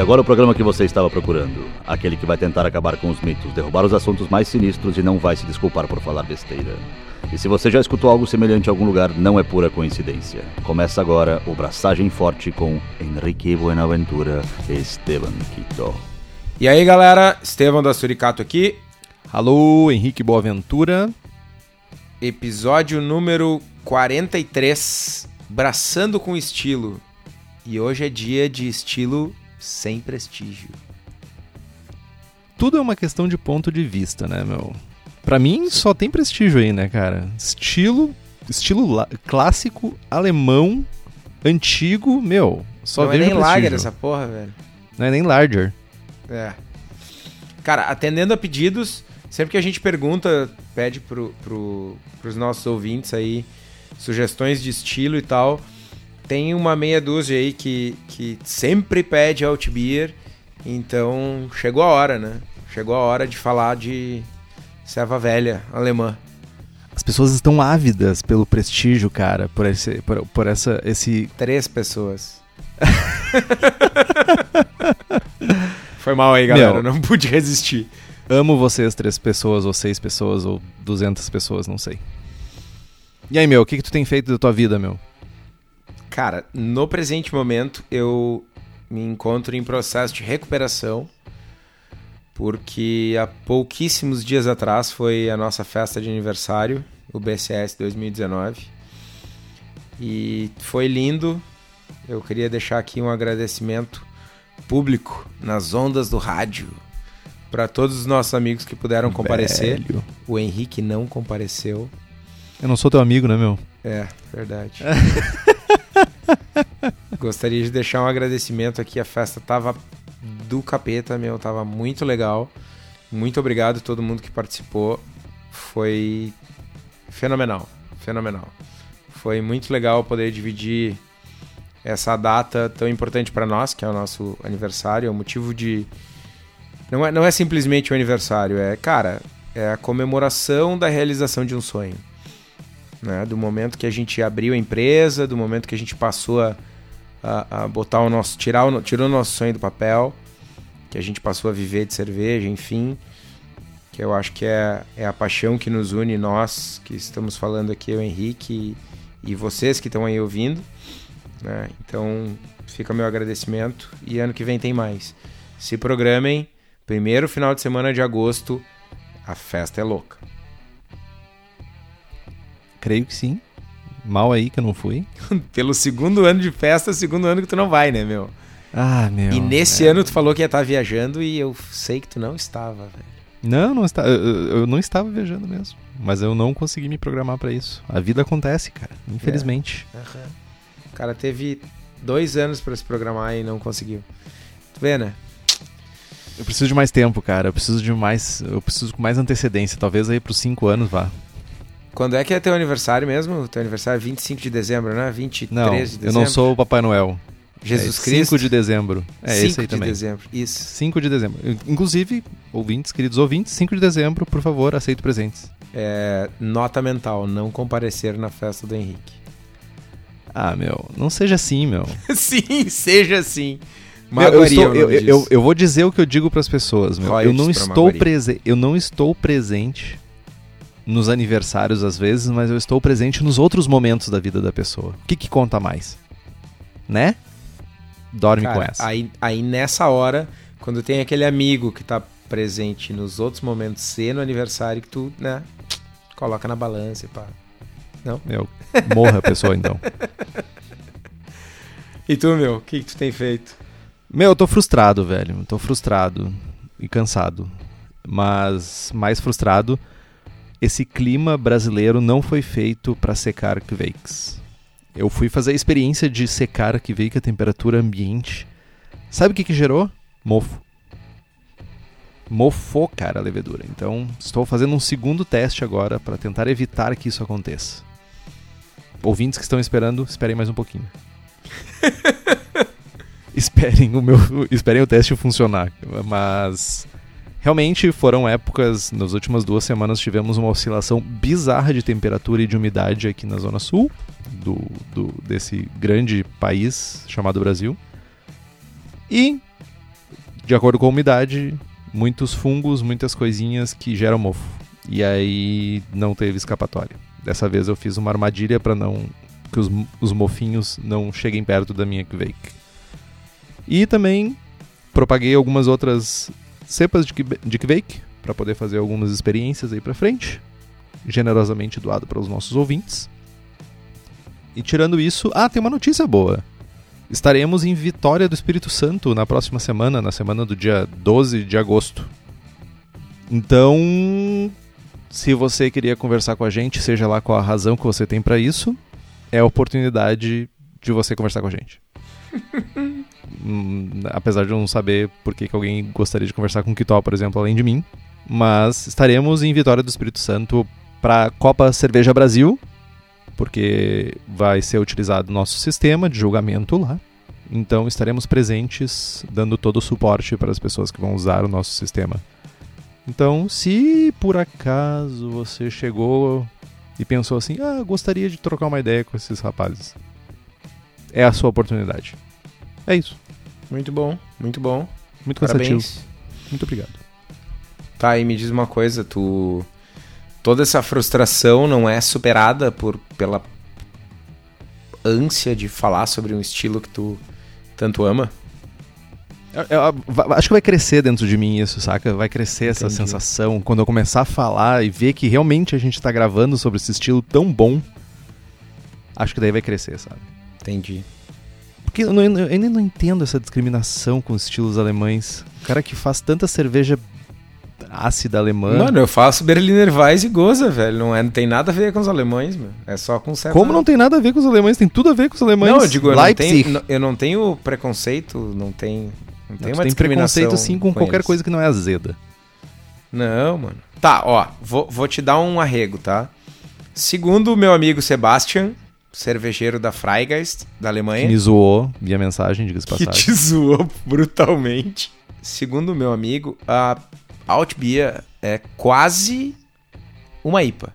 E agora o programa que você estava procurando. Aquele que vai tentar acabar com os mitos, derrubar os assuntos mais sinistros e não vai se desculpar por falar besteira. E se você já escutou algo semelhante em algum lugar, não é pura coincidência. Começa agora o Braçagem Forte com Henrique Buenaventura e Esteban Quito. E aí galera, Estevão da Suricato aqui, Alô, Henrique Boaventura. episódio número 43, Braçando com Estilo. E hoje é dia de estilo sem prestígio. Tudo é uma questão de ponto de vista, né, meu? Pra mim só tem prestígio aí, né, cara? Estilo, estilo clássico, alemão, antigo, meu. Só Não é nem prestígio. lager essa porra, velho. Não é nem larger. É. Cara, atendendo a pedidos, sempre que a gente pergunta, pede pro, pro, pros nossos ouvintes aí sugestões de estilo e tal. Tem uma meia dúzia aí que, que sempre pede Alt Beer. Então chegou a hora, né? Chegou a hora de falar de serva velha alemã. As pessoas estão ávidas pelo prestígio, cara, por esse, por, por essa, esse Três pessoas. Foi mal aí, galera. Meu. Não pude resistir. Amo vocês, três pessoas, ou seis pessoas, ou duzentas pessoas, não sei. E aí, meu, o que, que tu tem feito da tua vida, meu? Cara, no presente momento eu me encontro em processo de recuperação, porque há pouquíssimos dias atrás foi a nossa festa de aniversário, o BCS 2019. E foi lindo. Eu queria deixar aqui um agradecimento público nas ondas do rádio para todos os nossos amigos que puderam comparecer. Velho. O Henrique não compareceu. Eu não sou teu amigo, né, meu? É, verdade. Gostaria de deixar um agradecimento aqui. A festa tava do capeta, meu. Tava muito legal. Muito obrigado a todo mundo que participou. Foi fenomenal. Fenomenal. Foi muito legal poder dividir essa data tão importante para nós, que é o nosso aniversário. É o motivo de. Não é, não é simplesmente o aniversário, é, cara, é a comemoração da realização de um sonho né? Do momento que a gente abriu a empresa, do momento que a gente passou a, a, a botar o nosso, tirar o, tirou o nosso sonho do papel, que a gente passou a viver de cerveja, enfim, que eu acho que é, é a paixão que nos une nós que estamos falando aqui, o Henrique e, e vocês que estão aí ouvindo, né? Então fica meu agradecimento e ano que vem tem mais. Se programem, primeiro final de semana de agosto, a festa é louca. Creio que sim. Mal aí que eu não fui. Pelo segundo ano de festa, segundo ano que tu não vai, né, meu? Ah, meu. e nesse é. ano tu falou que ia estar viajando e eu sei que tu não estava, velho. Não, não está, eu, eu- não estava viajando mesmo. Mas eu não consegui me programar pra isso. A vida acontece, cara. Infelizmente. O cara teve dois anos pra se programar e não conseguiu. Tu vê, né? Eu preciso de mais tempo, cara. Eu preciso de mais. Eu preciso com mais antecedência. Talvez aí pros cinco anos vá. Quando é que é teu aniversário mesmo? Teu aniversário é 25 de dezembro, né? 23 Não, de eu dezembro. não sou o Papai Noel. Jesus é Cristo. 5 de dezembro. É 5 esse aí de também. dezembro. Isso. 5 de dezembro. Inclusive, ouvintes, queridos ouvintes, 5 de dezembro, por favor, aceito presentes. É, nota mental, não comparecer na festa do Henrique. Ah, meu, não seja assim, meu. Sim, seja assim. Eu, Magoaria eu, eu, eu- eu vou dizer o que eu digo pras pessoas, meu. Royalties Eu não, estou prese eu não estou presente nos aniversários às vezes, mas eu estou presente nos outros momentos da vida da pessoa. O que, que conta mais? Né? Dorme com Cara, essa. Aí, aí nessa hora, quando tem aquele amigo que tá presente nos outros momentos e no aniversário, que tu, né, coloca na balança e pá. Meu, morra a pessoa então. E tu, meu, o que, que tu tem feito? Meu, eu tô frustrado, velho. Tô frustrado e cansado. Mas mais frustrado, esse clima brasileiro não foi feito pra secar Kveiks. Eu fui fazer a experiência de secar Kveik a temperatura ambiente. Sabe o que que gerou? Mofo. Mofou, cara, a levedura. Então, estou fazendo um segundo teste agora pra tentar evitar que isso aconteça. Ouvintes que estão esperando, esperem mais um pouquinho. esperem o meu, esperem o teste funcionar, mas realmente foram épocas, nas últimas duas semanas tivemos uma oscilação bizarra de temperatura e de umidade aqui na zona sul do, do desse grande país chamado Brasil. E de acordo com a umidade, muitos fungos, muitas coisinhas que geram mofo. E aí não teve escapatória. Dessa vez eu fiz uma armadilha para não que os, os mofinhos não cheguem perto da minha Kvake. E também propaguei algumas outras cepas de, de Kvake para poder fazer algumas experiências aí para frente, generosamente doado para os nossos ouvintes. E tirando isso, ah, tem uma notícia boa. Estaremos em Vitória do Espírito Santo na próxima semana, na semana do dia 12 de agosto. Então, se você queria conversar com a gente, seja lá qual a razão que você tem para isso, é a oportunidade de você conversar com a gente. hum, apesar de eu não saber por que, que alguém gostaria de conversar com o Kitó, por exemplo, além de mim. Mas estaremos em Vitória do Espírito Santo para a Copa Cerveja Brasil, porque vai ser utilizado nosso sistema de julgamento lá. Então estaremos presentes dando todo o suporte para as pessoas que vão usar o nosso sistema. Então, se por acaso você chegou e pensou assim: "Ah, gostaria de trocar uma ideia com esses rapazes". É a sua oportunidade. É isso. Muito bom, muito bom. Muito cansativo. Parabéns. Muito obrigado. Tá, e me diz uma coisa, tu toda essa frustração não é superada por pela ânsia de falar sobre um estilo que tu tanto ama? Eu- eu- acho que vai crescer dentro de mim isso, saca? Vai crescer essa Entendi. sensação. Quando eu começar a falar e ver que realmente a gente tá gravando sobre esse estilo tão bom, acho que daí vai crescer, sabe? Entendi. Porque eu, não- eu ainda não entendo essa discriminação com os estilos alemães. O cara que faz tanta cerveja ácida alemã. Mano, eu faço Berliner Weiss e goza, velho. Não, é, não tem nada a ver com os alemães, meu. É só com certa... como não tem nada a ver com os alemães? Tem tudo a ver com os alemães. Não, eu digo, eu não, tenho, eu não tenho preconceito, não tem... Não tem Tu uma tem discriminação preconceito sim com qualquer eles. coisa que não é azeda. Não, mano. Tá, ó, vou, vou te dar um arrego, tá? Segundo o meu amigo Sebastian, cervejeiro da Freigeist, da Que Alemanha, me zoou via mensagem, diga-se que passagem. te zoou brutalmente. Segundo o meu amigo, a Altbier é quase uma IPA.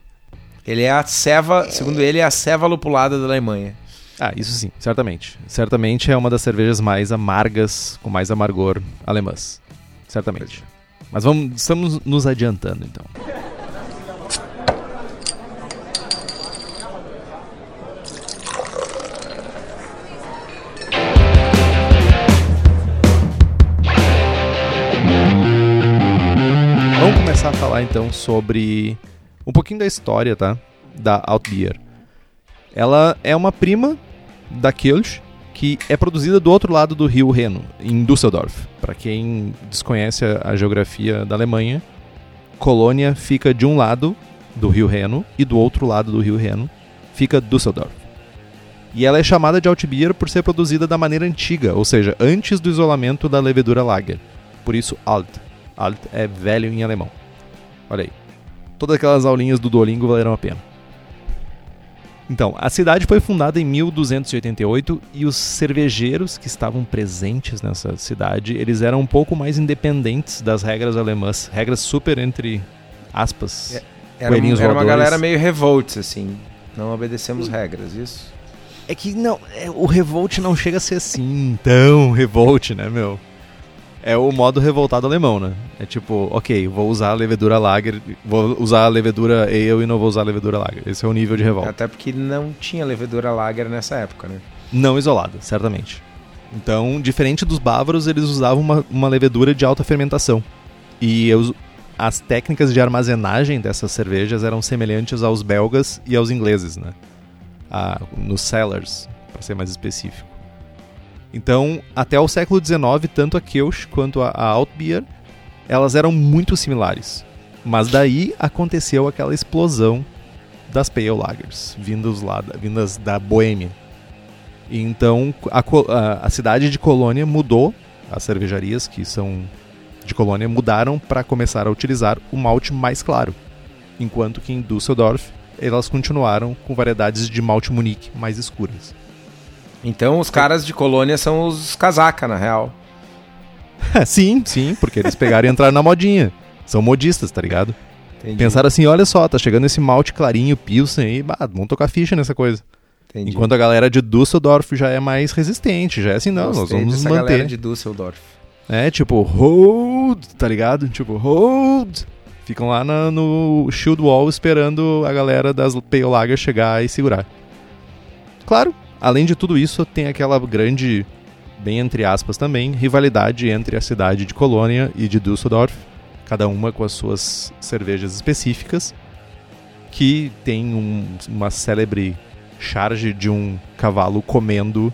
Ele é a ceva, segundo ele, é a ceva lupulada da Alemanha. Ah, isso sim, certamente. Certamente é uma das cervejas mais amargas, com mais amargor alemãs. Certamente. Mas vamos, estamos nos adiantando então. Falar então sobre um pouquinho da história, tá? Da Altbier. Ela é uma prima da Kirsch, que é produzida do outro lado do rio Reno, em Düsseldorf. Para quem desconhece a, a geografia da Alemanha, Colônia fica de um lado do rio Reno e do outro lado do rio Reno fica Düsseldorf. E ela é chamada de Altbier por ser produzida da maneira antiga, ou seja, antes do isolamento da levedura Lager. Por isso Alt. Alt é velho em alemão. Olha aí. Todas aquelas aulinhas do Duolingo valeram a pena. Então, a cidade foi fundada em 1288 e os cervejeiros que estavam presentes nessa cidade, eles eram um pouco mais independentes das regras alemãs, regras super entre aspas. Era, Coelhinhos era uma galera meio revolts, assim. Não obedecemos regras, isso? É que não, é, o revolt não chega a ser assim tão revolt, né, meu? É o modo revoltado alemão, né? É tipo, ok, vou usar a levedura lager, vou usar a levedura ale e não vou usar a levedura lager. Esse é o nível de revolta. Até porque não tinha levedura lager nessa época, né? Não isolada, certamente. Então, diferente dos bávaros, eles usavam uma, uma levedura de alta fermentação. E os- as técnicas de armazenagem dessas cervejas eram semelhantes aos belgas e aos ingleses, né? Ah, nos cellars, para ser mais específico. Então, até o século XIX, tanto a Kirsch quanto a, a Altbier, elas eram muito similares. Mas daí aconteceu aquela explosão das Pale Lagers, vindos lá, da- vindas da Boêmia. Então, a, a- a cidade de Colônia mudou, as cervejarias que são de Colônia mudaram para começar a utilizar o malte mais claro, enquanto que em Düsseldorf elas continuaram com variedades de malte Munique mais escuras. Então os caras de colônia são os casaca, na real. sim, sim, porque eles pegaram e entraram na modinha. São modistas, tá ligado? Entendi. Pensaram assim, olha só, tá chegando esse malte clarinho, Pilsen aí, bah, vamos tocar ficha nessa coisa. Entendi. Enquanto a galera de Düsseldorf já é mais resistente, já é assim, não, nós Gostei vamos nos dessa manter. galera de Düsseldorf. É, tipo, hold, tá ligado? Tipo, hold. Ficam lá na, no shield wall esperando a galera das Pale Lager chegar e segurar. Claro, além de tudo isso, tem aquela grande, bem entre aspas também, rivalidade entre a cidade de Colônia e de Düsseldorf, cada uma com as suas cervejas específicas, que tem um, uma célebre charge de um cavalo comendo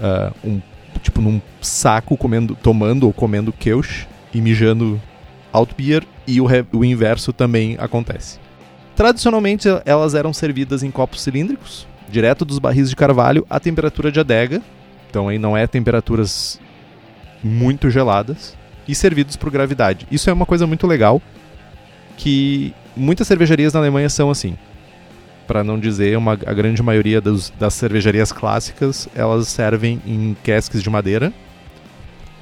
uh, um tipo num saco comendo tomando ou comendo Kelch e mijando Altbier e o, o inverso também acontece. Tradicionalmente elas eram servidas em copos cilíndricos, direto dos barris de carvalho à temperatura de adega, então aí não é temperaturas muito geladas, e servidos por gravidade. Isso é uma coisa muito legal que muitas cervejarias na Alemanha são assim. Para não dizer uma, a grande maioria dos, das cervejarias clássicas, elas servem em casques de madeira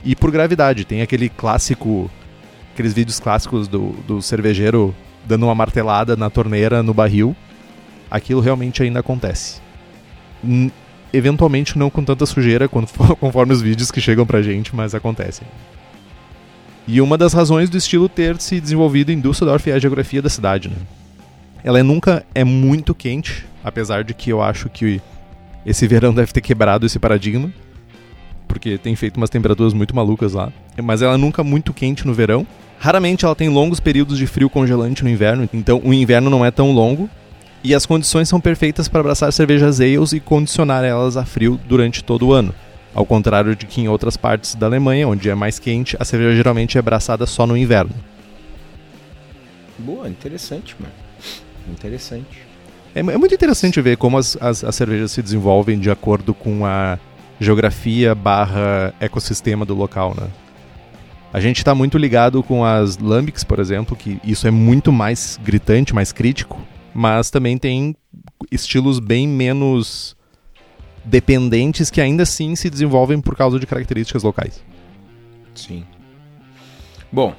e por gravidade. Tem aquele clássico, aqueles vídeos clássicos do, do cervejeiro dando uma martelada na torneira no barril. Aquilo realmente ainda acontece. N eventualmente não com tanta sujeira conforme os vídeos que chegam pra gente, mas acontecem. E uma das razões do estilo ter se desenvolvido em Düsseldorf é a geografia da cidade, né? Ela é, nunca é muito quente, apesar de que eu acho que esse verão deve ter quebrado esse paradigma, porque tem feito umas temperaturas muito malucas lá. Mas ela é nunca muito quente no verão. Raramente ela tem longos períodos de frio congelante no inverno, então o inverno não é tão longo. E as condições são perfeitas para abraçar cervejas ales e condicionar elas a frio durante todo o ano. Ao contrário de que em outras partes da Alemanha, onde é mais quente, a cerveja geralmente é abraçada só no inverno. Boa, interessante, mano. Interessante. É, é muito interessante ver como as, as, as, cervejas se desenvolvem de acordo com a geografia barra ecossistema do local, né? A gente está muito ligado com as lambics, por exemplo, que isso é muito mais gritante, mais crítico, mas também tem estilos bem menos dependentes que ainda assim se desenvolvem por causa de características locais. Sim. Bom,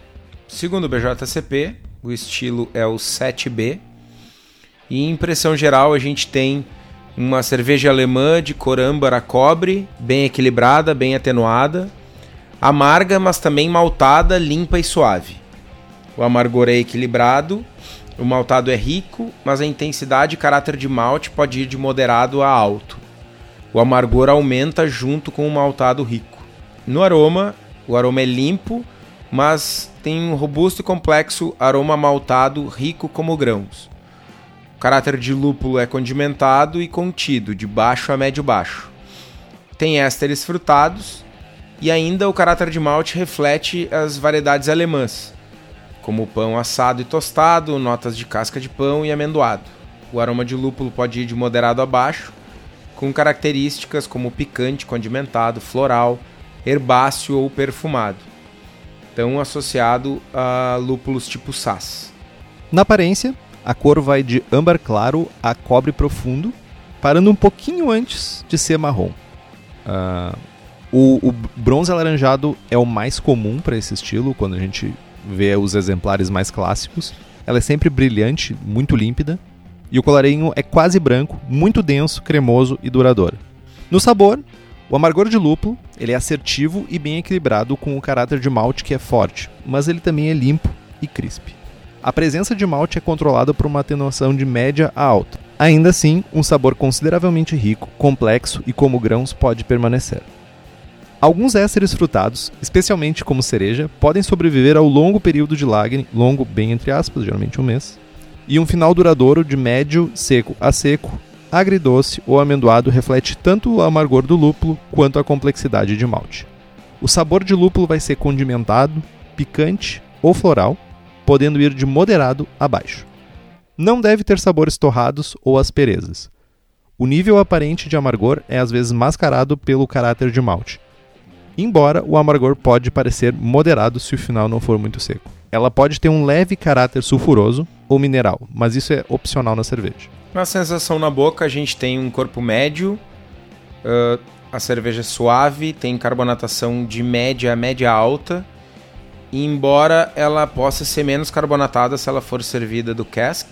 segundo o BJCP, o estilo é o 7B. E impressão geral, a gente tem uma cerveja alemã de cor âmbar a cobre, bem equilibrada, bem atenuada, amarga, mas também maltada, limpa e suave. O amargor é equilibrado, o maltado é rico, mas a intensidade e caráter de malte pode ir de moderado a alto o amargor aumenta junto com o maltado rico. No aroma, o aroma é limpo, mas tem um robusto e complexo aroma maltado rico como grãos. O caráter de lúpulo é condimentado e contido, de baixo a médio baixo. Tem ésteres frutados e ainda o caráter de malte reflete as variedades alemãs, como pão assado e tostado, notas de casca de pão e amendoado. O aroma de lúpulo pode ir de moderado a baixo, com características como picante, condimentado, floral, herbáceo ou perfumado, tão associado a lúpulos tipo Sass. Na aparência, a cor vai de âmbar claro a cobre profundo, parando um pouquinho antes de ser marrom. Uh, o, o, bronze alaranjado é o mais comum para esse estilo, quando a gente vê os exemplares mais clássicos. Ela é sempre brilhante, muito límpida, e o colarinho é quase branco, muito denso, cremoso e duradouro. No sabor, o amargor de lúpulo ele é assertivo e bem equilibrado com o caráter de malte que é forte, mas ele também é limpo e crisp. A presença de malte é controlada por uma atenuação de média a alta. Ainda assim, um sabor consideravelmente rico, complexo e como grãos pode permanecer. Alguns ésteres frutados, especialmente como cereja, podem sobreviver ao longo período de lagre, longo bem entre aspas, geralmente um mês, e um final duradouro de médio, seco a seco, agridoce ou amendoado reflete tanto o amargor do lúpulo quanto a complexidade de malte. O sabor de lúpulo vai ser condimentado, picante ou floral, podendo ir de moderado a baixo. Não deve ter sabores torrados ou asperezas. O nível aparente de amargor é às vezes mascarado pelo caráter de malte, embora o amargor pode parecer moderado se o final não for muito seco. Ela pode ter um leve caráter sulfuroso ou mineral, mas isso é opcional na cerveja. Na sensação na boca, a gente tem um corpo médio, uh, a cerveja é suave, tem carbonatação de média a média alta, embora ela possa ser menos carbonatada se ela for servida do cask,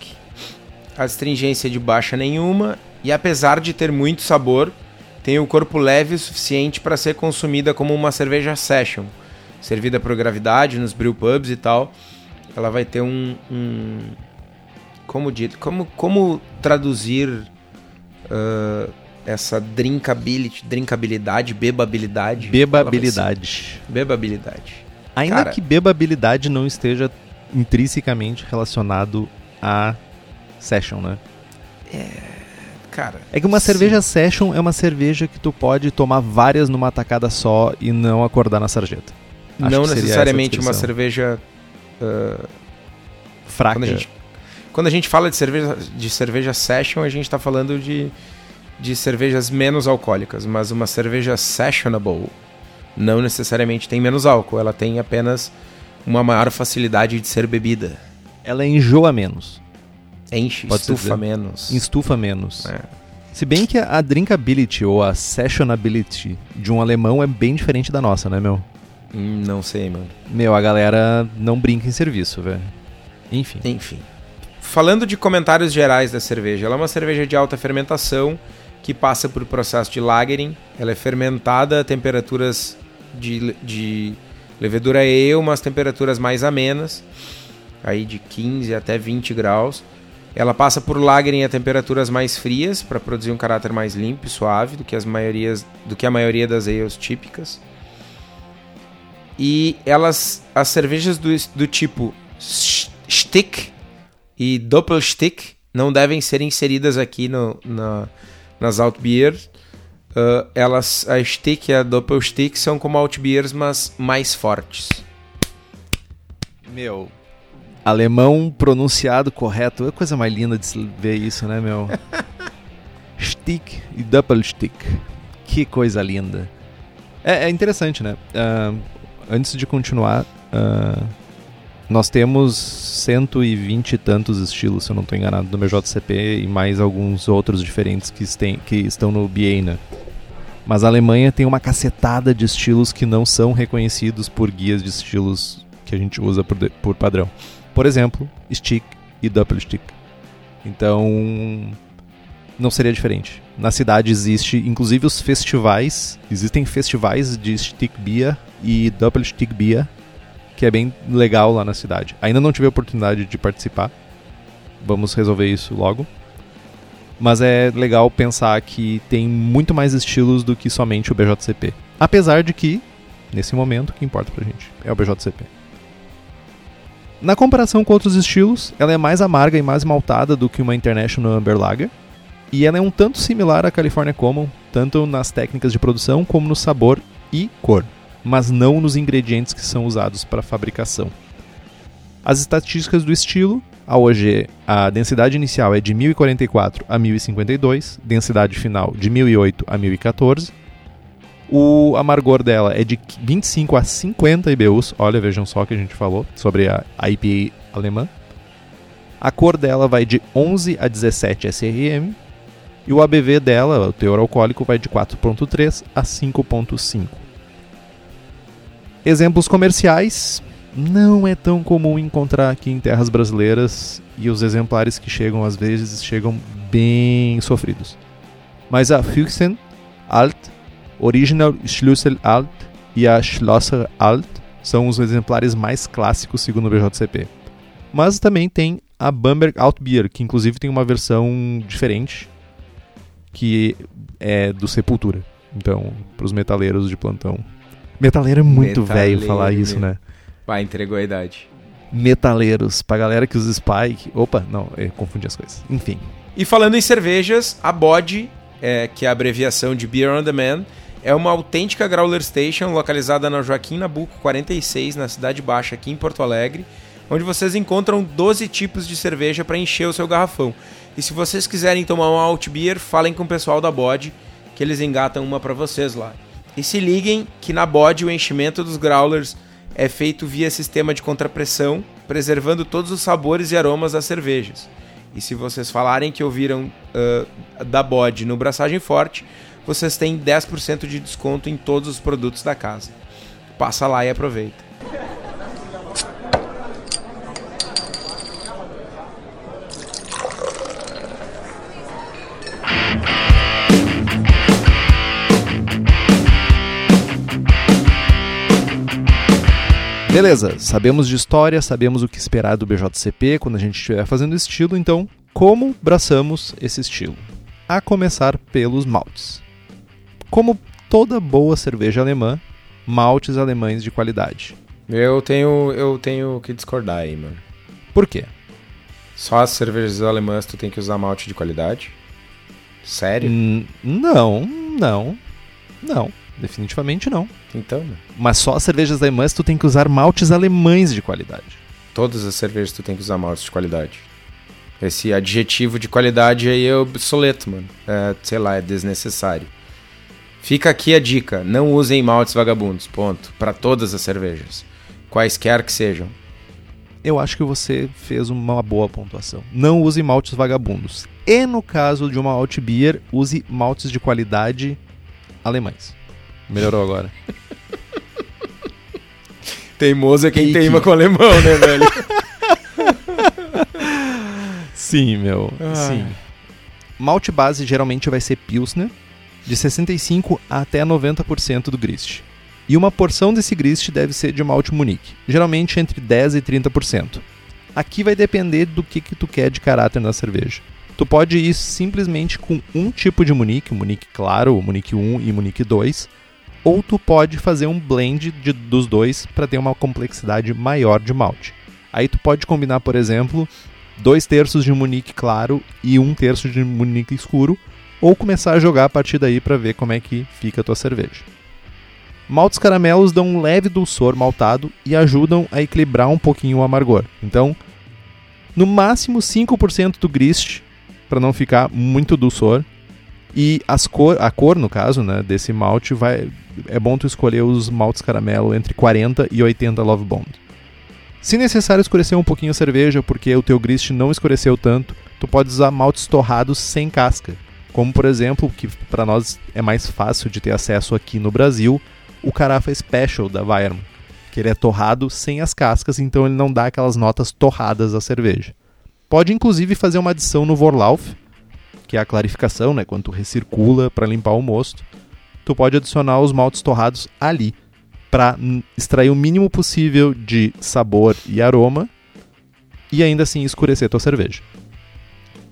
astringência de baixa nenhuma, e apesar de ter muito sabor, tem o corpo leve o suficiente para ser consumida como uma cerveja session servida por gravidade nos brew pubs e tal. Ela vai ter um, um como dito, como como traduzir uh, essa drinkability, drinkabilidade, bebabilidade, Bebabilidade. bebabilidade. Ainda Cara- que bebabilidade não esteja intrinsecamente relacionado a session, né? Cara, É que uma sim. cerveja session é uma cerveja que tu pode tomar várias numa tacada só e não acordar na sarjeta. Acho não necessariamente uma cerveja uh, Fraca. Quando a gente, quando a gente fala de cerveja, de cerveja session, a gente está falando de, de cervejas menos alcoólicas, mas uma cerveja sessionable não necessariamente tem menos álcool, ela tem apenas uma maior facilidade de ser bebida. Ela enjoa menos, Enche, Pode estufa menos. estufa menos. É. Se bem que a drinkability ou a sessionability de um alemão é bem diferente da nossa, né, meu? Hum, Não sei, mano. Meu, a galera não brinca em serviço, velho. Enfim. Enfim. Falando de comentários gerais da cerveja, ela é uma cerveja de alta fermentação que passa por processo de lagering. Ela é fermentada a temperaturas de, de levedura ale, umas temperaturas mais amenas, aí de 15 até 20 graus. Ela passa por lagering a temperaturas mais frias para produzir um caráter mais limpo e suave do que as maiorias, do que a maioria das ales típicas. E elas, as cervejas do, do tipo Stick e Doppelstick não devem ser inseridas aqui no, na, nas Alt Beers. Uh, elas, a Stick e a Doppelstick são como Alt Beers, mas mais fortes. Meu. Alemão pronunciado correto. É a coisa mais linda de ver isso, né, meu? Stick e Doppelstick. Que coisa linda. É, é interessante, né? Ah, antes de continuar, ah, nós temos 120 e tantos estilos, se eu não estou enganado, no meu JCP e mais alguns outros diferentes que, estem, que estão no BA, né? Mas a Alemanha tem uma cacetada de estilos que não são reconhecidos por guias de estilos que a gente usa por, de- por padrão. Por exemplo, stick e doppelstick. Então, não seria diferente. Na cidade existe, inclusive os festivais, existem festivais de stick beer e doppelstick beer, que é bem legal lá na cidade. Ainda não tive a oportunidade de participar. Vamos resolver isso logo. Mas é legal pensar que tem muito mais estilos do que somente o BJCP. Apesar de que, nesse momento, o que importa pra gente é o BJCP. Na comparação com outros estilos, ela é mais amarga e mais maltada do que uma International Amber Lager. E ela é um tanto similar à California Common, tanto nas técnicas de produção como no sabor e cor, mas não nos ingredientes que são usados para fabricação. As estatísticas do estilo, a OG, a densidade inicial é de 1044 a 1052, densidade final de 1008 a 1014. O amargor dela é de 25 a 50 IBUs. Olha, vejam só que a gente falou sobre a IPA alemã. A cor dela vai de 11 a 17 SRM. E o ABV dela, o teor alcoólico, vai de 4.3 a 5.5. Exemplos comerciais. Não é tão comum encontrar aqui em terras brasileiras e os exemplares que chegam às vezes chegam bem sofridos. Mas a Füchsen Alt, Original Schlüssel Alt e a Schlosser Alt são os exemplares mais clássicos segundo o BJCP. Mas também tem a Bamberg Alt Beer, que inclusive tem uma versão diferente, que é do Sepultura. Então, para os metaleiros de plantão. Metaleiro é muito velho falar isso, né? Pá, entregou a idade. Metaleiros, pra galera que usa Spike. Opa, não, eu confundi as coisas. Enfim. E falando em cervejas, a BOD, é, que é a abreviação de Beer on Demand, é uma autêntica Growler Station localizada na Joaquim Nabuco 46, na Cidade Baixa, aqui em Porto Alegre, onde vocês encontram 12 tipos de cerveja para encher o seu garrafão. E se vocês quiserem tomar uma Alt Beer, falem com o pessoal da BOD, que eles engatam uma para vocês lá. E se liguem que na BOD o enchimento dos Growlers é feito via sistema de contrapressão, preservando todos os sabores e aromas das cervejas. E se vocês falarem que ouviram ah, da BOD no Braçagem Forte, vocês têm 10% de desconto em todos os produtos da casa. Passa lá e aproveita. Beleza, sabemos de história, sabemos o que esperar do BJCP quando a gente estiver fazendo estilo, então como braçamos esse estilo? A começar pelos maltes. Como toda boa cerveja alemã, maltes alemães de qualidade. Eu tenho, eu tenho que discordar aí, mano. Por quê? Só as cervejas alemãs tu tem que usar malte de qualidade? Sério? N- não, não, não. Definitivamente não. Então, mano, Mas só as cervejas alemãs tu tem que usar maltes alemães de qualidade. todas as cervejas tu tem que usar malte de qualidade. Esse adjetivo de qualidade aí é obsoleto, mano. É, sei lá, é desnecessário. Fica aqui a dica: não usem maltes vagabundos, ponto. Pra todas as cervejas. Quaisquer que sejam. Eu acho que você fez uma boa pontuação. Não use maltes vagabundos. E no caso de uma alt beer, use maltes de qualidade alemães. Melhorou agora. Teimoso é quem Que- teima com alemão, né, velho? Sim, meu. Ah. Sim. Malte base geralmente vai ser Pilsner, de 65 até 90% do grist. E uma porção desse grist deve ser de malte Munique, geralmente entre 10 e 30%. Aqui vai depender do que, que tu quer de caráter na cerveja. Tu pode ir simplesmente com um tipo de Munique, Munique claro, Munique 1 e Munique 2, ou tu pode fazer um blend de- dos dois para ter uma complexidade maior de malte. Aí tu pode combinar, por exemplo, dois terços de Munique claro e um terço de Munique escuro, ou começar a jogar a partir daí para ver como é que fica a tua cerveja. Maltes caramelos dão um leve dulçor maltado e ajudam a equilibrar um pouquinho o amargor. Então, no máximo 5% do grist para não ficar muito dulçor. E as cor, a cor, no caso, né, desse malte, vai, é bom tu escolher os maltes caramelo entre 40 e 80 Love Bond. Se necessário escurecer um pouquinho a cerveja, porque o teu grist não escureceu tanto, tu pode usar maltes torrados sem casca. Como, por exemplo, que para nós é mais fácil de ter acesso aqui no Brasil, o Carafa Special da Weirman, que ele é torrado sem as cascas, então ele não dá aquelas notas torradas à cerveja. Pode inclusive fazer uma adição no Vorlauf, que é a clarificação, né, quando tu recircula para limpar o mosto. Tu pode adicionar os maltes torrados ali, para extrair o mínimo possível de sabor e aroma e ainda assim escurecer tua cerveja.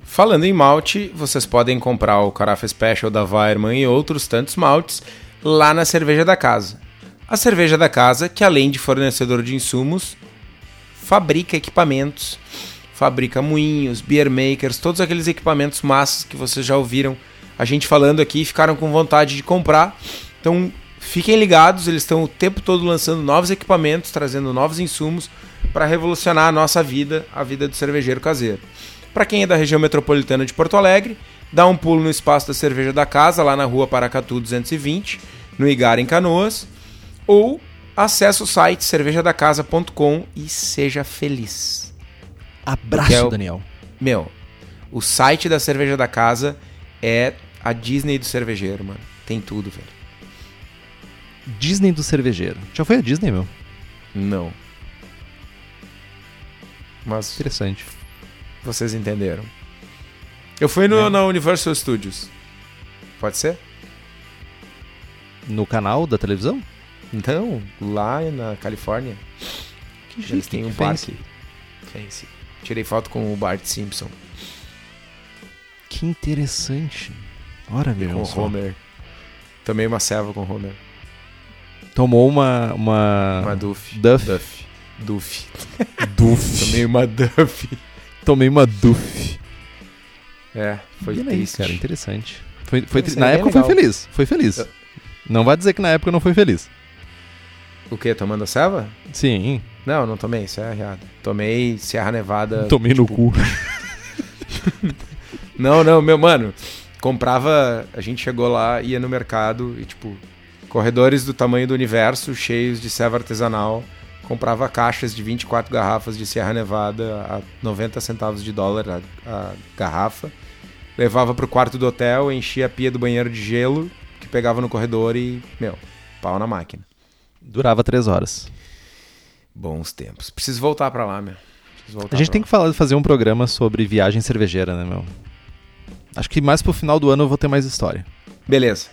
Falando em malte, vocês podem comprar o Carafa Special da Weirman e outros tantos maltes lá na Cerveja da Casa. A Cerveja da Casa, que além de fornecedor de insumos, fabrica equipamentos, fabrica moinhos, beer makers, todos aqueles equipamentos massas que vocês já ouviram a gente falando aqui e ficaram com vontade de comprar. Então, fiquem ligados, eles estão o tempo todo lançando novos equipamentos, trazendo novos insumos para revolucionar a nossa vida, a vida do cervejeiro caseiro. Para quem é da região metropolitana de Porto Alegre, dá um pulo no espaço da Cerveja da Casa, lá na rua Paracatu 220, no Igar em Canoas, ou acesse o site cervejadacasa.com e seja feliz. Abraço, é o- Daniel. Meu, o site da Cerveja da Casa é a Disney do cervejeiro, mano. Tem tudo, velho. Disney do cervejeiro. Já foi a Disney, meu? Não. Mas Interessante. Vocês entenderam. Eu fui no, É. na Universal Studios. Pode ser? No canal da televisão? Então, lá na Califórnia, Que eles têm um parque. Fancy. Tirei foto com o Bart Simpson, Que interessante. Ora, com meu. o Homer. Tomei uma ceva com o Homer. Tomou uma. Uma. Uma Duff. Duff. Duff. Duff. Duff. Tomei uma Duff. Tomei uma Duff. É, foi aí, triste. cara, interessante. Foi, foi Isso tri- Na é época legal. foi feliz. Foi feliz. Eu- Não vai dizer que na época não foi feliz. O que? Tomando a? Sim. Não, não tomei, isso é errado. Tomei Serra Nevada. Tomei no tipo, cu. Não, não, meu mano. Comprava. A gente chegou lá, ia no mercado e, tipo, corredores do tamanho do universo, cheios de ceva artesanal. Comprava caixas de 24 garrafas de Serra Nevada a 90 centavos de dólar a, a garrafa. Levava pro quarto do hotel, enchia a pia do banheiro de gelo, que pegava no corredor e, meu, pau na máquina. Durava três horas. Bons tempos. Preciso voltar pra lá, meu. A gente tem lá. que falar, fazer um programa sobre viagem cervejeira, né, meu? Acho que mais pro final do ano eu vou ter mais história. Beleza.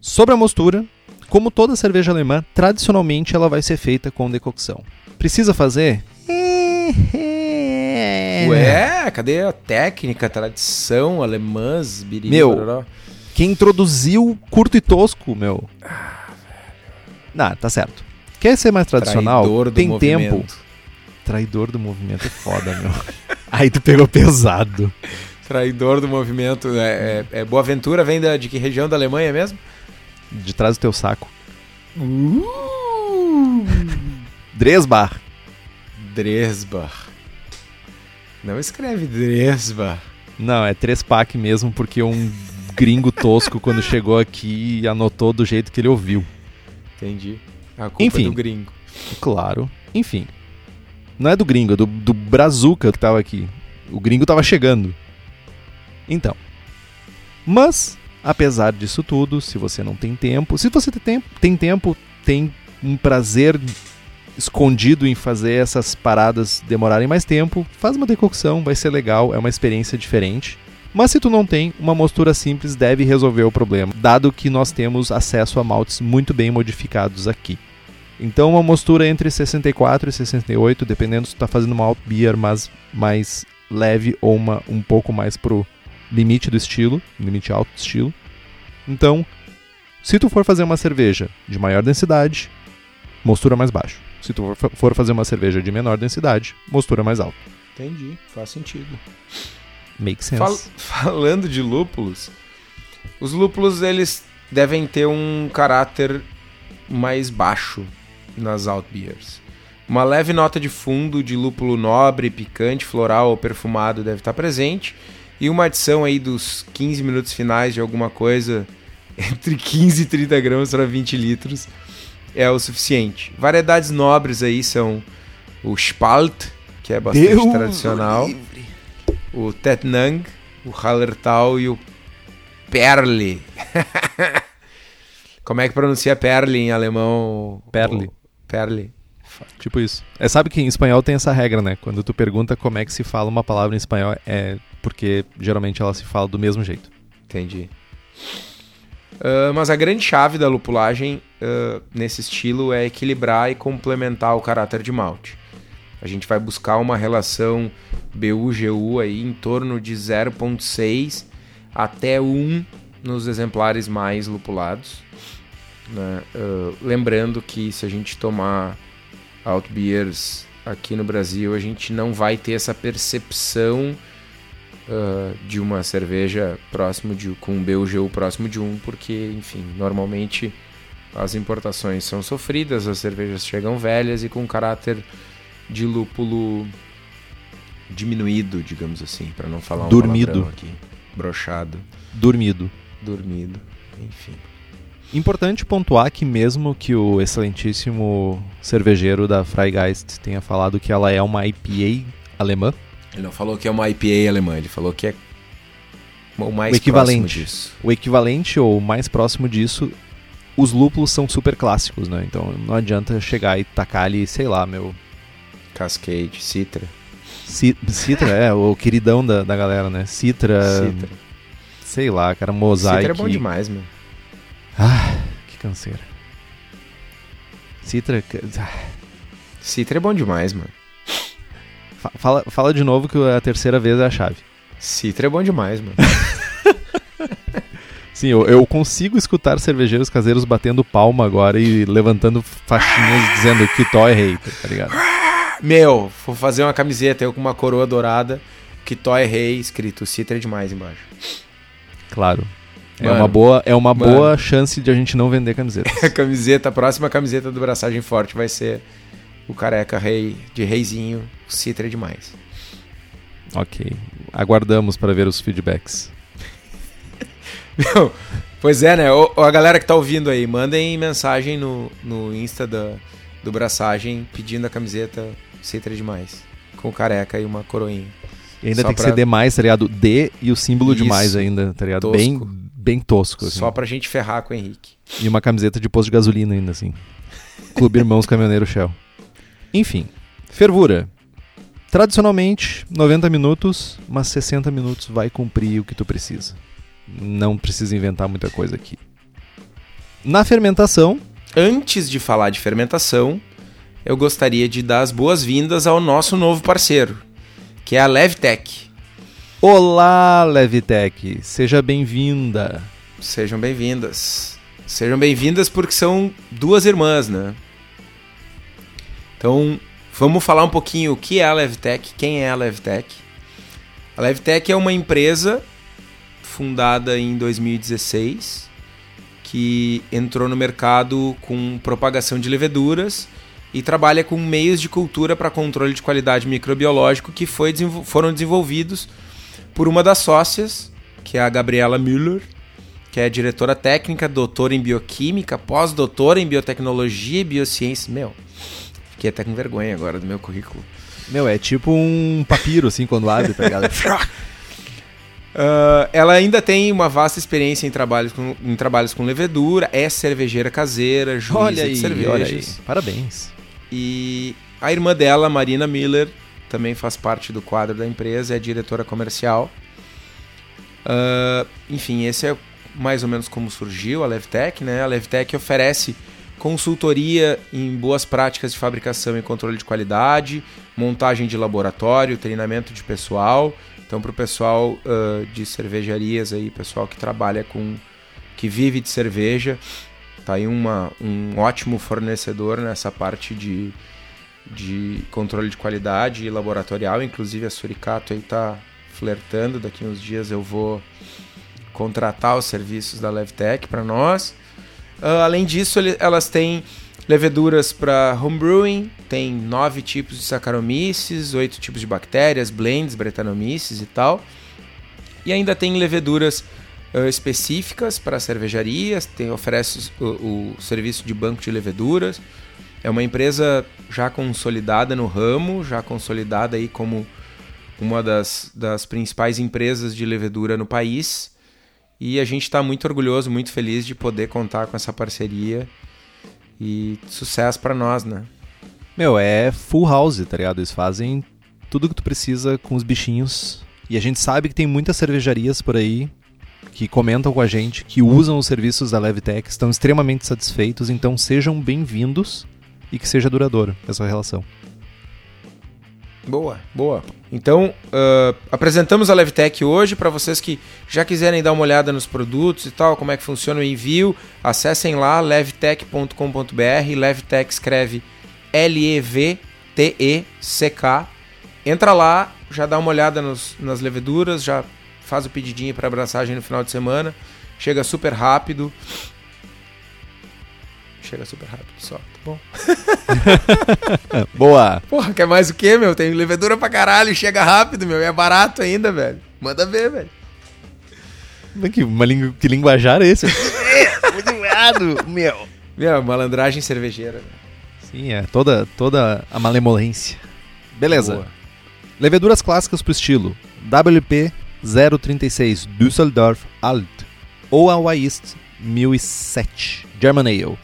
Sobre a mostura, Como toda cerveja alemã, tradicionalmente ela vai ser feita com decocção. Precisa fazer? Ué, cadê a técnica, a tradição, alemãs, biriri, Meu? Quem introduziu curto e tosco, meu. Não, tá certo. Quer ser mais tradicional? Traidor do tem movimento. tempo. Traidor do movimento é foda, meu. Aí tu pegou pesado. Traidor do movimento. É, é, é Boa Ventura vem da, de que região da Alemanha mesmo? De trás do teu saco. Dresbar. Dresbach. Não escreve Dresbach. Não, é três pack mesmo, porque um gringo tosco, quando chegou aqui, anotou do jeito que ele ouviu. Entendi. A culpa Enfim. é do gringo. Claro. Enfim. Não é do gringo, é do, do Brazuca que tava aqui. O gringo tava chegando. Então. Mas, apesar disso tudo, se você não tem tempo. Se você tem tempo, tem, tempo, tem um prazer escondido em fazer essas paradas demorarem mais tempo, faz uma decocção, vai ser legal, é uma experiência diferente. Mas se tu não tem, uma mostura simples deve resolver o problema, dado que nós temos acesso a maltes muito bem modificados aqui. Então uma mostura entre 64 e 68, dependendo se tu tá fazendo uma alt beer mas mais leve ou uma um pouco mais pro limite do estilo, limite alto do estilo. Então, se tu for fazer uma cerveja de maior densidade, mostura mais baixo. Se tu for- fazer uma cerveja de menor densidade, mostura mais alto. Entendi, faz sentido. Make sense. Fal- falando de lúpulos, os lúpulos eles devem ter um caráter mais baixo nas alt beers. Uma leve nota de fundo de lúpulo nobre, picante, floral ou perfumado deve estar presente. E uma adição aí dos 15 minutos finais de alguma coisa entre 15 e 30 gramas para 20 litros é o suficiente. Variedades nobres aí são o Spalt, que é bastante Deus tradicional livre. o Tetnang, o Hallertau e o Perle. Como é que pronuncia Perle em alemão? Perle. O- Perle. Tipo isso. É, sabe que em espanhol tem essa regra, né? Quando tu pergunta como é que se fala uma palavra em espanhol, é porque geralmente ela se fala do mesmo jeito. Entendi. Ah, mas a grande chave da lupulagem ah, nesse estilo é equilibrar e complementar o caráter de malte. A gente vai buscar uma relação BU-GU aí em torno de 0.6 até 1 nos exemplares mais lupulados. né? Ah, lembrando que se a gente tomar alt beers aqui no Brasil, a gente não vai ter essa percepção ah, de uma cerveja próximo de com um BUGU próximo de um, porque, enfim, normalmente as importações são sofridas, as cervejas chegam velhas e com caráter de lúpulo diminuído, digamos assim, para não falar um Dormido. aqui, brochado, Dormido. dormido, enfim. Importante pontuar que mesmo que o excelentíssimo cervejeiro da Freigeist tenha falado que ela é uma IPA alemã, Ele não falou que é uma IPA alemã, ele falou que é o mais O equivalente. próximo disso. o equivalente ou mais próximo disso, os lúpulos são super clássicos, né? Então não adianta chegar e tacar ali, sei lá, meu. Cascade, Citra, Ci- Citra, é, o queridão da, da galera, né? Citra, Citra. sei lá, cara, mosaico. Citra é bom demais, meu. Ah, que canseira. Citra. ah, Citra é bom demais, mano. fa- Fala, fala de novo que a terceira vez é a chave. Citra é bom demais, mano. Sim, eu, eu consigo escutar cervejeiros caseiros batendo palma agora e levantando faixinhas dizendo que tó é rei, tá ligado? Meu, vou fazer uma camiseta eu com uma coroa dourada, que Toy Rei, escrito Citra é demais embaixo. Claro. É Mano, uma boa, é uma mano. boa chance de a gente não vender camisetas. A camiseta, a próxima camiseta do Braçagem Forte vai ser o careca rei, de reizinho, Citra é demais. ok. Aguardamos para ver os feedbacks. Pois é, né? Ô, a galera que tá ouvindo aí, mandem mensagem no, no Insta da, do Braçagem pedindo a camiseta Citra é demais. Com o careca e uma coroinha. E ainda Só tem que pra- ser D mais, tá ligado? D e o símbolo de Isso. mais ainda, tá ligado? Tosco. Bem, bem tosco. Assim. Só pra gente ferrar com o Henrique. E uma camiseta de posto de gasolina ainda, assim. Clube Irmãos Caminhoneiro Shell. Enfim, fervura. Tradicionalmente, 90 minutos, mas 60 minutos vai cumprir o que tu precisa. Não precisa inventar muita coisa aqui. Na fermentação, Antes de falar de fermentação, eu gostaria de dar as boas-vindas ao nosso novo parceiro, que é a Levtech. olá Levitec, seja bem-vinda. Sejam bem-vindas. Sejam bem-vindas porque são duas irmãs, né? Então, vamos falar um pouquinho o que é a Levtech, quem é a Levtech. A Levtech é uma empresa fundada em 2016 que entrou no mercado com propagação de leveduras e trabalha com meios de cultura para controle de qualidade microbiológico que foi foram desenvolvidos por uma das sócias, que é a Gabriela Müller, que é diretora técnica, doutora em bioquímica, pós-doutora em biotecnologia e biociência. Meu, fiquei até com vergonha agora do meu currículo. Meu, é tipo um papiro, assim, quando abre, tá ligado? Ah, ela ainda tem uma vasta experiência em trabalhos com, em trabalhos com levedura, é cervejeira caseira, juíza olha aí, de cervejas. olha aí. Parabéns. E a irmã dela, Marina Miller, também faz parte do quadro da empresa, é diretora comercial. Ah, enfim, esse é mais ou menos como surgiu a Levtech, né? A Levtech oferece consultoria em boas práticas de fabricação e controle de qualidade, montagem de laboratório, treinamento de pessoal. Então, para o pessoal ah, de cervejarias aí, pessoal que trabalha com, que vive de cerveja, tá aí uma, um ótimo fornecedor nessa parte de, de controle de qualidade e laboratorial. Inclusive a Suricato aí tá flertando. Daqui uns dias eu vou contratar os serviços da Levtech para nós. Ah, além disso, elas têm leveduras para homebrewing, tem nove tipos de Saccharomyces, oito tipos de bactérias, blends, Brettanomyces e tal. E ainda tem leveduras ah, específicas para cervejarias, tem, oferece o, o serviço de banco de leveduras. É uma empresa já consolidada no ramo, já consolidada aí como uma das, das principais empresas de levedura no país. E a gente está muito orgulhoso, muito feliz de poder contar com essa parceria. E sucesso para nós, né? Meu, é full house, tá ligado? Eles fazem tudo que tu precisa com os bichinhos. E a gente sabe que tem muitas cervejarias por aí que comentam com a gente, que usam os serviços da Levtech, estão extremamente satisfeitos, então sejam bem-vindos e que seja duradouro essa relação. Boa, boa. Então, ah, apresentamos a Levtech hoje para vocês que já quiserem dar uma olhada nos produtos e tal, como é que funciona o envio, acessem lá levtech.com.br. Levtech escreve L-E-V-T-E-C-K. Entra lá, já dá uma olhada nos- nas leveduras, já faz o pedidinho para abraçagem no final de semana. Chega super rápido. Chega super rápido só, tá bom? Boa! Porra, quer mais o quê, meu? Tem levedura pra caralho, chega rápido, meu. E é barato ainda, velho. Manda ver, velho. Que, uma lingu... que linguajar é esse? Muito errado, meu! Meu, malandragem cervejeira. velho. Sim, é toda, toda a malemolência. Beleza. Boa. Leveduras clássicas pro estilo WP 036 Düsseldorf Alt ou a Weist 1007 German Ale.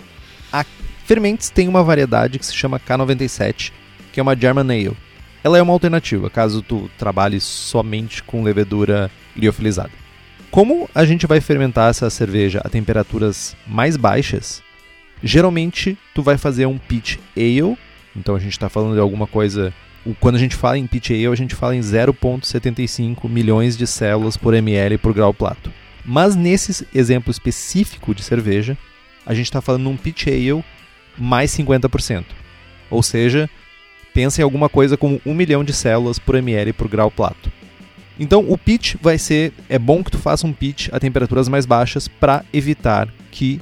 A Fermentes tem uma variedade que se chama K97, que é uma German Ale. Ela é uma alternativa, caso tu trabalhe somente com levedura liofilizada. Como a gente vai fermentar essa cerveja a temperaturas mais baixas, geralmente tu vai fazer um pitch ale, então a gente está falando de alguma coisa quando a gente fala em pitch a gente fala em 0,75 milhões de células por ml por grau plato. Mas nesse exemplo específico de cerveja, a gente está falando num pitch ale mais 50%. Ou seja, pensa em alguma coisa como 1 milhão de células por ml por grau plato. Então o pitch vai ser, é bom que tu faça um pitch a temperaturas mais baixas para evitar que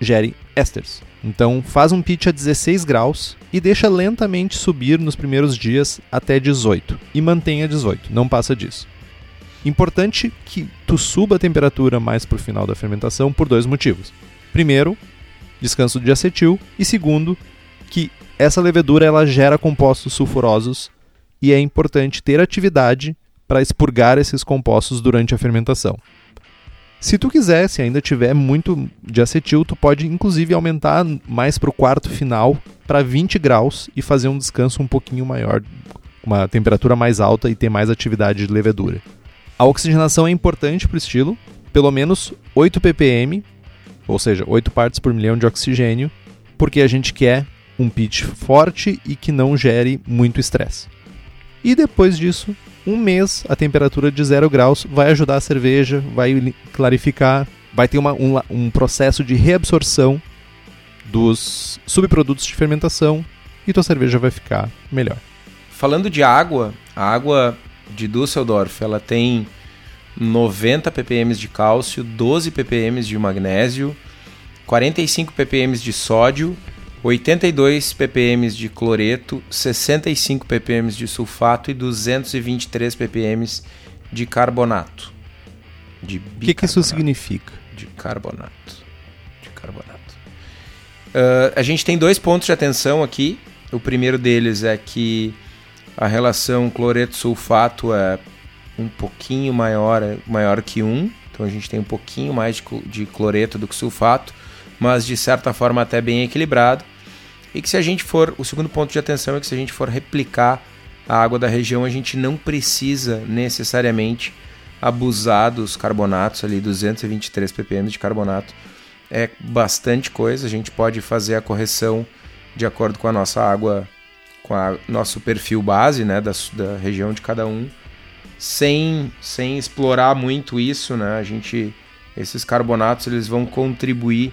gere ésteres. Então faz um pitch a 16 graus e deixa lentamente subir nos primeiros dias até 18 e mantenha 18, não passa disso. Importante que tu suba a temperatura mais para o final da fermentação por dois motivos. Primeiro, descanso de acetil e segundo, que essa levedura ela gera compostos sulfurosos e é importante ter atividade para expurgar esses compostos durante a fermentação. Se tu quiser, se ainda tiver muito de acetil, tu pode inclusive aumentar mais para o quarto final para 20 graus e fazer um descanso um pouquinho maior, uma temperatura mais alta e ter mais atividade de levedura. A oxigenação é importante para o estilo, pelo menos 8 ppm, ou seja, 8 partes por milhão de oxigênio, porque a gente quer um pitch forte e que não gere muito estresse. E depois disso, um mês a temperatura de 0 graus vai ajudar a cerveja, vai clarificar, vai ter uma, um, um processo de reabsorção dos subprodutos de fermentação e tua cerveja vai ficar melhor. Falando de água, a água de Düsseldorf ela tem 90 ppm de cálcio, 12 ppm de magnésio, 45 ppm de sódio, 82 ppm de cloreto, 65 ppm de sulfato e 223 ppm de carbonato. De O que, que isso significa? De carbonato. De carbonato. Uh, a gente tem dois pontos de atenção aqui. O primeiro deles é que a relação cloreto-sulfato é um pouquinho maior, é maior que 1. Então a gente tem um pouquinho mais de, de cloreto do que sulfato, mas de certa forma até bem equilibrado. E que se a gente for, o segundo ponto de atenção é que se a gente for replicar a água da região, a gente não precisa necessariamente abusar dos carbonatos ali, 223 ppm de carbonato. É bastante coisa, a gente pode fazer a correção de acordo com a nossa água, com o nosso perfil base, né, da, da região de cada um sem, sem explorar muito isso, né? A gente, esses carbonatos eles vão contribuir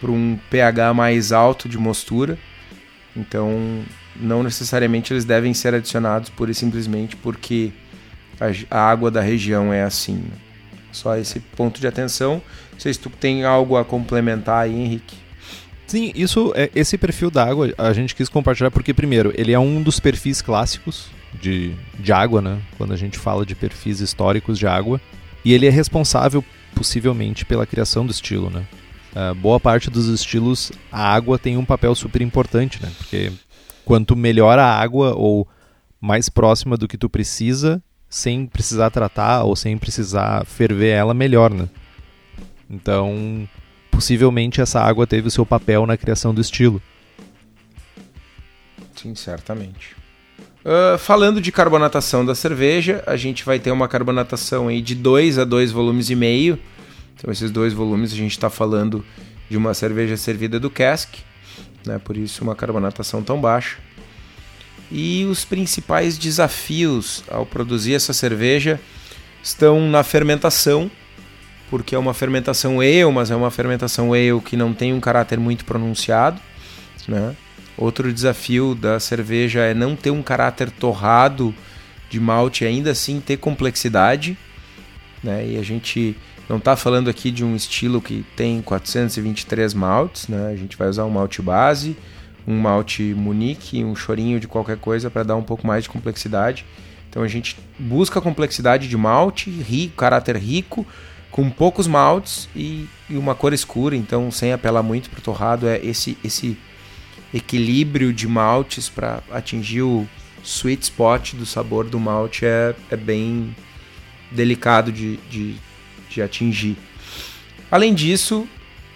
para um pH mais alto de mostura. Então, não necessariamente eles devem ser adicionados pura e simplesmente porque a, a água da região é assim. Né? Só esse ponto de atenção. Não sei se tu tem algo a complementar aí, Henrique. Sim, isso, é, esse perfil da água a gente quis compartilhar porque, primeiro, ele é um dos perfis clássicos de, de água, né? Quando a gente fala de perfis históricos de água. E ele é responsável, possivelmente, pela criação do estilo, né? Uh, boa parte dos estilos, a água tem um papel super importante, né? Porque quanto melhor a água ou mais próxima do que tu precisa, sem precisar tratar ou sem precisar ferver ela, melhor, né? Então, possivelmente essa água teve o seu papel na criação do estilo. Sim, certamente. Uh, falando de carbonatação da cerveja, a gente vai ter uma carbonatação aí de 2 a 2 volumes e meio. Então esses dois volumes a gente está falando de uma cerveja servida do cask, né? por isso uma carbonatação tão baixa. E os principais desafios ao produzir essa cerveja estão na fermentação, porque é uma fermentação ale, mas é uma fermentação ale que não tem um caráter muito pronunciado, né? Outro desafio da cerveja é não ter um caráter torrado de malte, ainda assim ter complexidade. Né? E a gente não está falando aqui de um estilo que tem 423 maltes, né? a gente vai usar um malte base, um malte Munique, um chorinho de qualquer coisa para dar um pouco mais de complexidade. Então a gente busca complexidade de malte, rico, caráter rico, com poucos maltes e, e uma cor escura, então sem apelar muito para o torrado, é esse esse equilíbrio de maltes para atingir o sweet spot do sabor do malte é, é bem delicado de, de, de atingir. Além disso,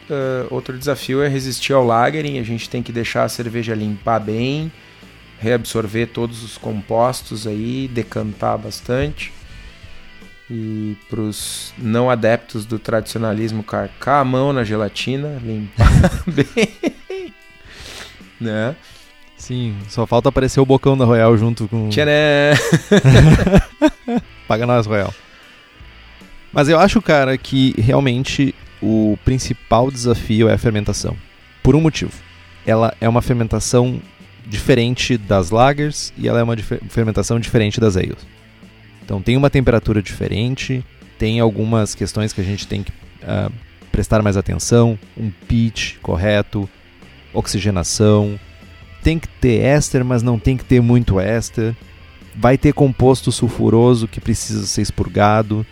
uh, outro desafio é resistir ao lagering. A gente tem que deixar a cerveja limpar bem, reabsorver todos os compostos aí, decantar bastante. E para os não adeptos do tradicionalismo, carcar a mão na gelatina, limpar bem né? Sim, só falta aparecer o bocão da Royal junto com. Tcharam! Paga nós, Royal. Mas eu acho, cara, que realmente o principal desafio é a fermentação. Por um motivo. Ela é uma fermentação diferente das lagers e ela é uma fermentação diferente das ales. Então tem uma temperatura diferente, tem algumas questões que a gente tem que uh, prestar mais atenção, um pitch correto, oxigenação. Tem que ter éster, mas não tem que ter muito éster. Vai ter composto sulfuroso que precisa ser expurgado.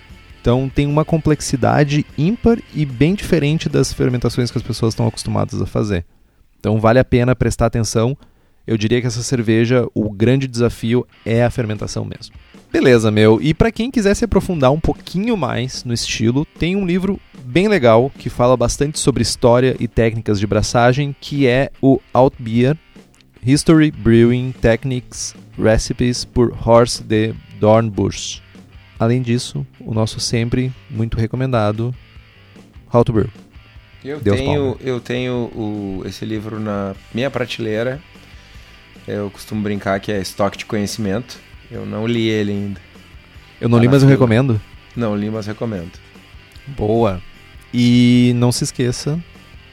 Então tem uma complexidade ímpar e bem diferente das fermentações que as pessoas estão acostumadas a fazer. Então vale a pena prestar atenção. Eu diria que essa cerveja, o grande desafio é a fermentação mesmo. Beleza, meu. E para quem quiser se aprofundar um pouquinho mais no estilo, tem um livro bem legal que fala bastante sobre história e técnicas de braçagem, que é o Outbeer History Brewing Techniques Recipes por Horst de Dornbusch. Além disso, o nosso sempre muito recomendado How to Brew. Eu Deus tenho, eu tenho o, esse livro na minha prateleira. Eu costumo brincar que é estoque de conhecimento. Eu não li ele ainda. Eu não Tá li, na mas eu recomendo. Não li, mas recomendo. Boa. E não se esqueça,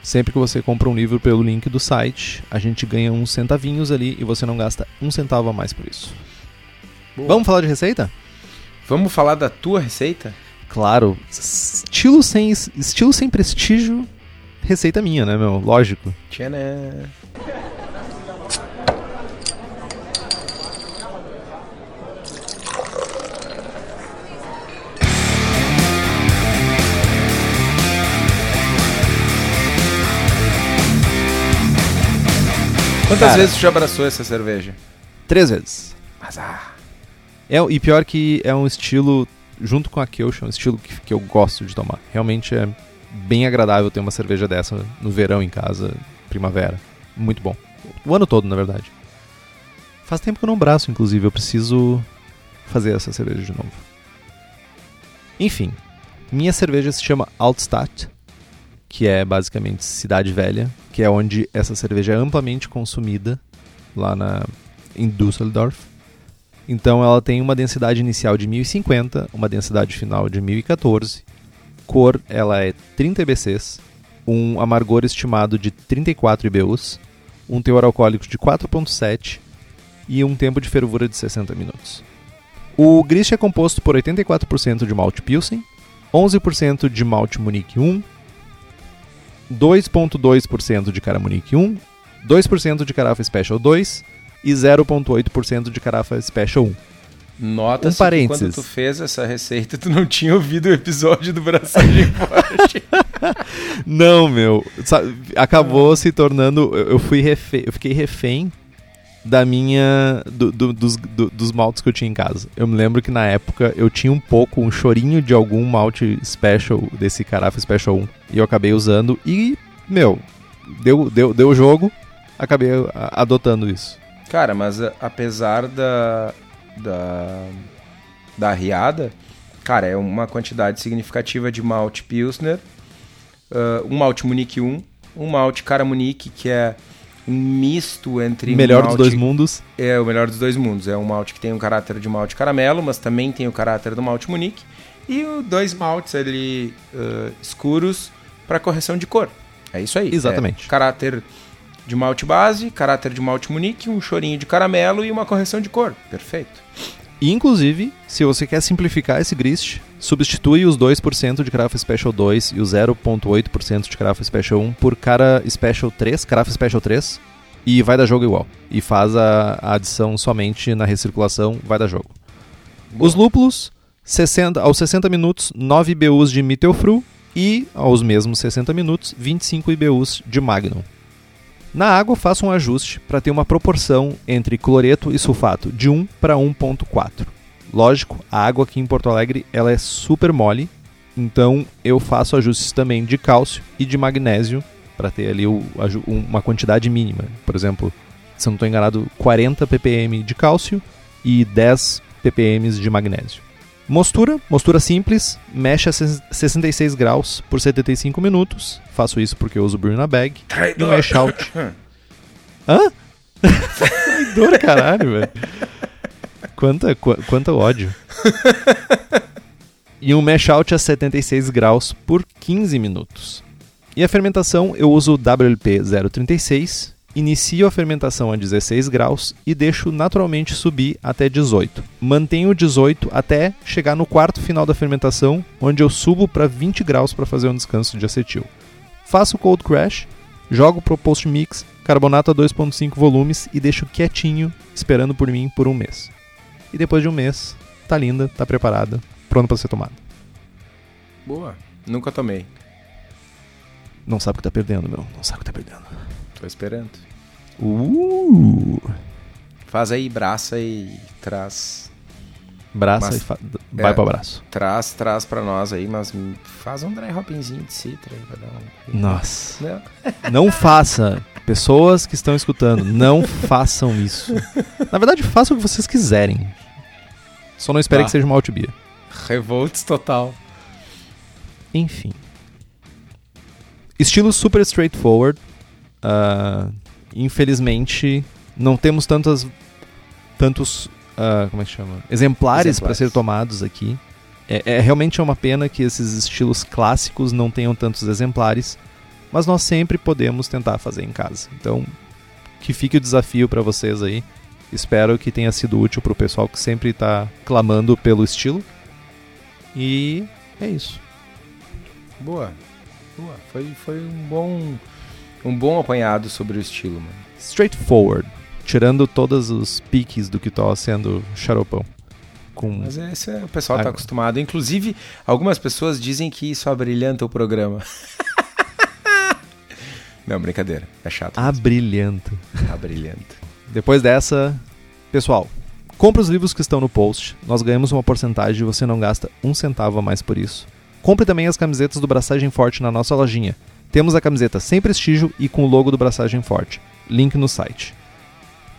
sempre que você compra um livro pelo link do site, a gente ganha uns centavinhos ali e você não gasta um centavo a mais por isso. Boa. Vamos falar de receita? Vamos falar da tua receita? Claro. Estilo sem, estilo sem prestígio, receita minha, né, meu? Lógico. Tcharam. Quantas Cara. vezes tu já abraçou essa cerveja? Três vezes. Mas ah, É, e pior que é um estilo, junto com a Kölsch, é um estilo que, que eu gosto de tomar. Realmente é bem agradável ter uma cerveja dessa no verão em casa, primavera. Muito bom. O ano todo, na verdade. Faz tempo que eu não braço, inclusive. Eu preciso fazer essa cerveja de novo. Enfim, minha cerveja se chama Altstadt, que é basicamente Cidade Velha, que é onde essa cerveja é amplamente consumida, lá na, em Düsseldorf. Então ela tem uma densidade inicial de 1050, uma densidade final de 1014, cor ela é 30 EBCs, um amargor estimado de 34 IBUs, um teor alcoólico de 4.7 e um tempo de fervura de 60 minutos. O grist é composto por 84% de malte Pilsen, 11% de malte Munique 1, 2.2% de cara Munique 1, 2% de carafa Special 2 e 0.8% de carafa Special 1. nota-se Um parênteses. quando tu fez essa receita, tu não tinha ouvido o episódio do Braçagem Forte. Não, meu. Acabou se tornando. Eu fui refém, eu fiquei refém da minha. do- do- dos, do- dos maltes que eu tinha em casa. Eu me lembro que na época eu tinha um pouco, um chorinho de algum malte special, desse carafa special 1. E eu acabei usando e, meu, deu, deu, deu jogo, acabei adotando isso. Cara, mas a- apesar da, da, da riada, cara, é uma quantidade significativa de malte Pilsner, ah, um malte Munique 1, um malte Cara Munique, que é um misto entre um Melhor dos malte- dois mundos. É o melhor dos dois mundos. É um malte que tem um caráter de malte caramelo, mas também tem o caráter do malte Munique. E o dois maltes ali ah, escuros para correção de cor. É isso aí. Exatamente. É caráter de malte base, caráter de malte Munique, um chorinho de caramelo e uma correção de cor. Perfeito. E, inclusive, se você quer simplificar esse grist, substitui os 2% de Carafa Special 2 e o 0.8% de Carafa Special 1 por Cara Special 3, Carafa Special 3, e vai dar jogo igual. E faz a, a adição somente na recirculação, vai dar jogo. Os lúpulos, 60, aos 60 minutos, 9 IBUs de Mittelfru e, aos mesmos 60 minutos, 25 IBUs de Magnum. Na água, faça um ajuste para ter uma proporção entre cloreto e sulfato de 1 para 1.4. Lógico, a água aqui em Porto Alegre ela é super mole, então eu faço ajustes também de cálcio e de magnésio para ter ali o- uma quantidade mínima. Por exemplo, se eu não estou enganado, 40 ppm de cálcio e 10 ppm de magnésio. Mostura, mostura simples, mexe a ses- 66 graus por 75 minutos. Faço isso porque eu uso Bruna Bag. E um mash out. Hã? Traidor, caralho, velho. Quanta, qu- quanto ódio. E um mash out a 76 graus por 15 minutos. E a fermentação eu uso o WLP 036, inicio a fermentação a 16 graus e deixo naturalmente subir até 18. Mantenho o 18 até chegar no quarto final da fermentação, onde eu subo para 20 graus para fazer um descanso de acetil. Faço o cold crash, jogo pro post mix, carbonato a 2.5 volumes e deixo quietinho, esperando por mim por um mês. E depois de um mês, tá linda, tá preparada, pronta para ser tomada. Boa. Nunca tomei. Não sabe o que tá perdendo, meu. Não sabe o que tá perdendo. Tô esperando. Uh! Faz aí, braça e traz. Braça Mas- e fa- vai é. pro abraço. Traz, traz pra nós aí, mas faz um dry hopzinho de citra dar um. Nossa. Não. Não faça. Pessoas que estão escutando, não façam isso. Na verdade, façam o que vocês quiserem. Só não esperem Tá. que seja uma altibia. Revolts total. Enfim. Estilo super straightforward. Uh, infelizmente, não temos tantas, tantos, uh, como é que chama? Exemplares para ser tomados aqui. É, é, realmente é uma pena que esses estilos clássicos não tenham tantos exemplares, mas nós sempre podemos tentar fazer em casa. Então, que fique o desafio para vocês aí. Espero que tenha sido útil para o pessoal que sempre está clamando pelo estilo. E é isso. Boa. Boa. Foi, foi um bom um bom apanhado sobre o estilo, mano. Straightforward, tirando todos os piques do que tá sendo xaropão. Com... Mas esse é, o pessoal está acostumado. Inclusive, algumas pessoas dizem que isso abrilhanta o programa. Não, brincadeira. É chato. Abrilhanta. Abrilhanta. Depois dessa, pessoal, compre os livros que estão no post. Nós ganhamos uma porcentagem e você não gasta um centavo a mais por isso. Compre também as camisetas do Braçagem Forte na nossa lojinha. Temos a camiseta sem prestígio e com o logo do Braçagem Forte. Link no site.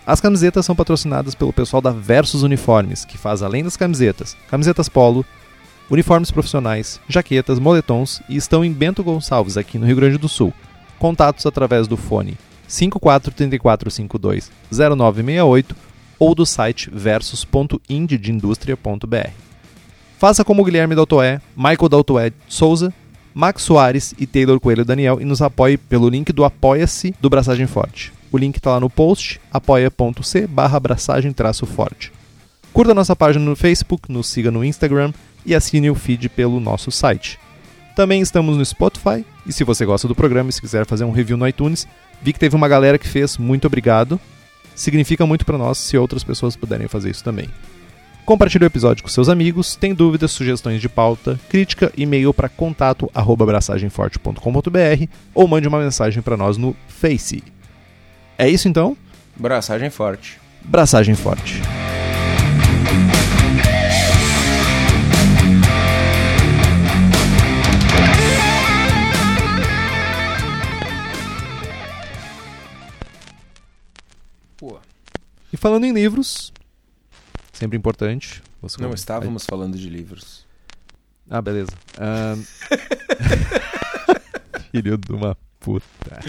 As camisetas são patrocinadas pelo pessoal da Versus Uniformes, que faz além das camisetas, camisetas polo, uniformes profissionais, jaquetas, moletons e estão em Bento Gonçalves, aqui no Rio Grande do Sul. Contatos através do fone 5434520968 ou do site versus.indieindustria.br. Faça como Guilherme Daltoé, Michael Daltoé Souza, Max Soares e Taylor Coelho Daniel e nos apoie pelo link do Apoia-se do Braçagem Forte. O link está lá no post, apoia.c barra forte. Curta nossa página no Facebook, nos siga no Instagram e assine o feed pelo nosso site. Também estamos no Spotify, e se você gosta do programa e se quiser fazer um review no iTunes, vi que teve uma galera que fez, muito obrigado. Significa muito para nós se outras pessoas puderem fazer isso também. Compartilhe o episódio com seus amigos. Tem dúvidas, sugestões de pauta, crítica, e-mail para contato@braçagemforte.com.br ou mande uma mensagem para nós no Face. É isso então? Braçagem forte. Braçagem forte. Pô. E falando em livros, Sempre importante. Você Não estávamos Aí. falando de livros. Ah, beleza. Um... Filho de uma puta.